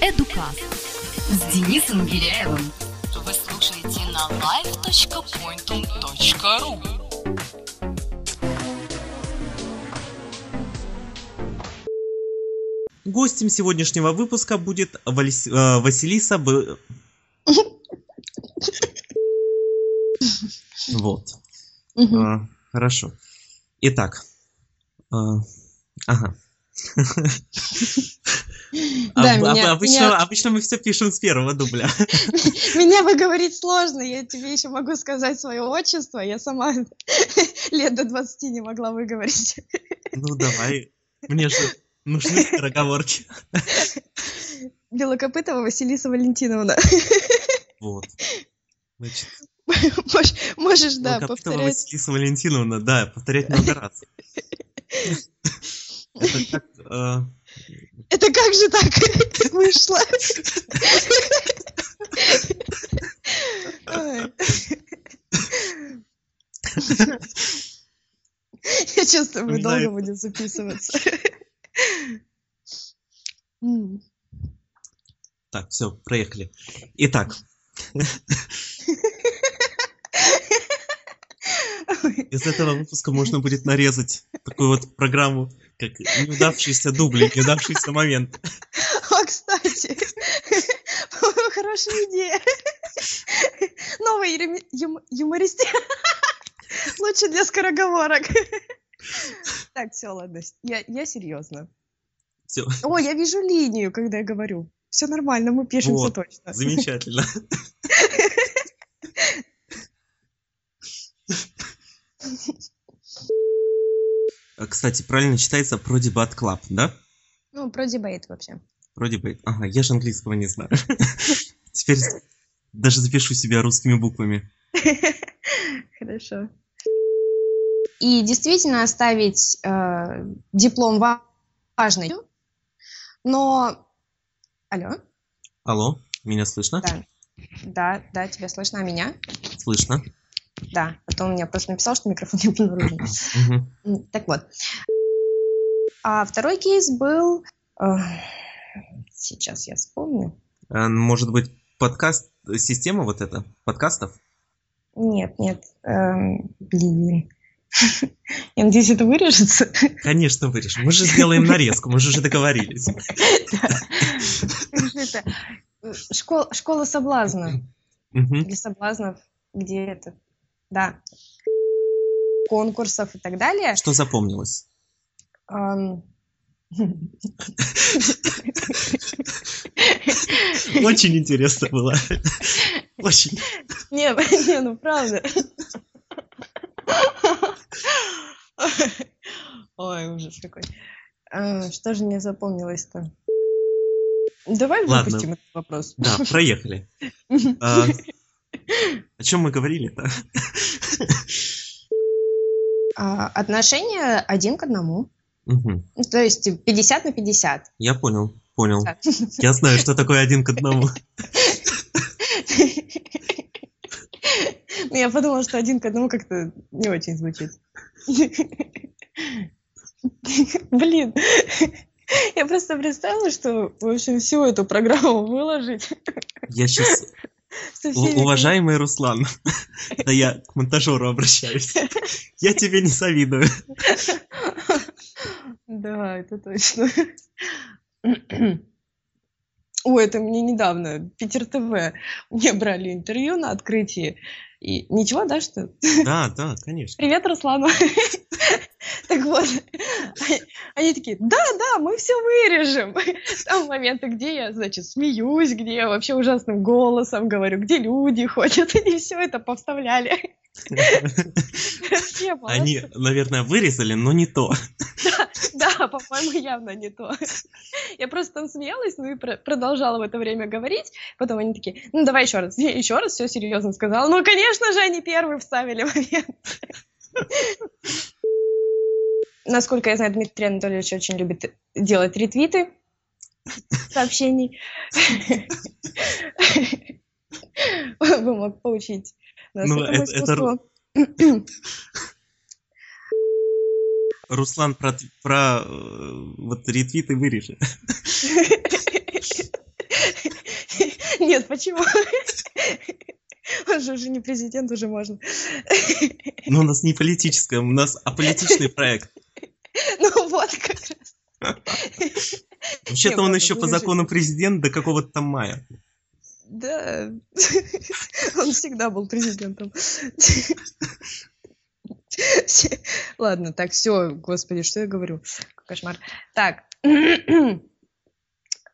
Эдукаст с Денисом Гиряевым. Вы слушаете на live.pointum.ru Гостем сегодняшнего выпуска будет Валис- э, Василиса Б... Вот. А, Хорошо. Итак. а, Ага. Да, Об- об- меня- обычно, меня- обычно мы все пишем с первого дубля. Меня выговорить сложно, я тебе еще могу сказать свое отчество, я сама лет до 20 не могла выговорить. Ну давай. Мне же нужны скороговорки. Белокопытова Василиса Валентиновна. Вот. Значит, Мож- Можешь, да, повторять. Василиса Валентиновна, да, повторять много раз. Это как... Это как же так вышло? Я чувствую, мы долго будем записываться. Так, все, проехали. Итак, из этого выпуска можно будет нарезать такую вот программу, как неудавшиеся дубли, неудавшийся момент. О, кстати, хорошая идея. Новый юморист. Лучше для скороговорок. Так, все, ладно. Я, я серьезно. Все, О, я вижу линию, когда я говорю. Все нормально, мы пишемся Вот, точно. замечательно. Кстати, правильно читается про дебат клаб, да? Ну, про дебейт вообще. Вроде бы. Ага, я же английского не знаю. Теперь даже запишу себя русскими буквами. Хорошо. И действительно оставить э, диплом ва- важный. Но... Алло? Алло, меня слышно? Да. Да, да, тебя слышно, а меня? Слышно. Да, потом мне просто написал, что микрофон не обнаружен. Так вот. А второй кейс был... э, Сейчас я вспомню. А, Может быть, подкаст, система вот эта, подкастов? Нет, нет. эм, Блин. Я надеюсь, это вырежется. Конечно, вырежем. Мы же сделаем нарезку, мы же уже договорились. Школа, соблазна. Или соблазнов. Где это? Да. Конкурсов и так далее. Что запомнилось? Очень интересно было. Очень. Не, не, ну правда. Ой, ужас какой. А, Что же мне запомнилось-то? Давай Ладно. выпустим этот вопрос. Да, проехали. О чем мы говорили-то? А, Отношения один к одному. Ну, То есть 50 на 50. Я понял, понял. Так. Я знаю, что такое один к одному. Ну, я подумала, что один к одному как-то не очень звучит. Блин. Я просто представила, что, в общем, всю эту программу выложить. Я сейчас... Уважаемый Руслан, да я к монтажеру обращаюсь. Я тебе не завидую. Да, это точно. Ой, это мне недавно, Питер ТВ, мне брали интервью на открытии. И ничего, да, что? Да, да, конечно. Привет, Руслану. Так вот, они такие, да, да, мы все вырежем. Там моменты, где я, значит, смеюсь, где я вообще ужасным голосом говорю, где люди ходят, и все это повставляли. Они, наверное, вырезали, но не то. Да, по-моему, явно не то. Я просто там смеялась, ну и про- продолжала в это время говорить. Потом они такие, ну давай еще раз. Я еще раз все серьезно сказала. Ну, конечно же, они первые вставили момент. Насколько я знаю, Дмитрий Анатольевич очень любит делать ретвиты сообщений. Бы мог поучить нас Ну, этому искусству. Руслан про, про э, вот ретвиты вырежет. Нет, почему? Он же уже не президент, уже можно. Но у нас не политическое, у нас аполитичный проект. Ну вот как раз. Вообще-то Не, он еще по закону президент до какого-то там мая. Да, он всегда был президентом. Ладно, так, все, господи, что я говорю? Кошмар. Так.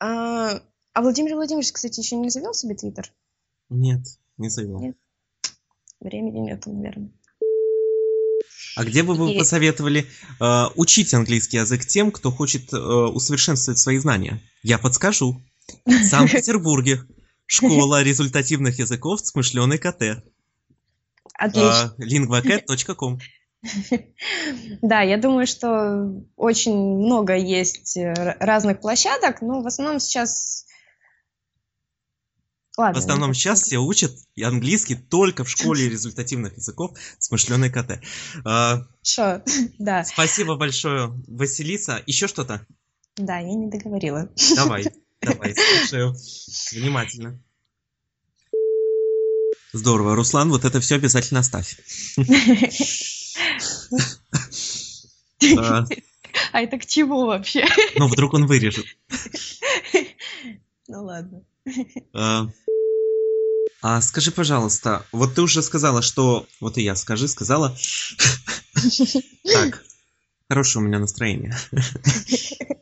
А а Владимир Владимирович, кстати, еще не завел себе твиттер? Нет, не завел. Нет. Времени нету, наверное. А где бы вы И- посоветовали э, учить английский язык тем, кто хочет э, усовершенствовать свои знания? Я подскажу. В Санкт-Петербурге школа результативных языков Смышленый КТ. Отлично. lingvacat.com Да, я думаю, что очень много есть э, разных площадок, но в основном сейчас... Ладно, В основном сейчас все учат английский только в школе результативных языков Смышленый КТ. А, Хорошо, да, Спасибо большое, Василиса. Еще что-то? да, я не договорила. Давай, давай, слушаю внимательно. Здорово, Руслан, вот это все обязательно оставь. А, А это к чему вообще? Ну, вдруг он вырежет. Ну ладно. А, скажи, пожалуйста, вот ты уже сказала, что... Вот и я скажи, сказала. Так, хорошее у меня настроение.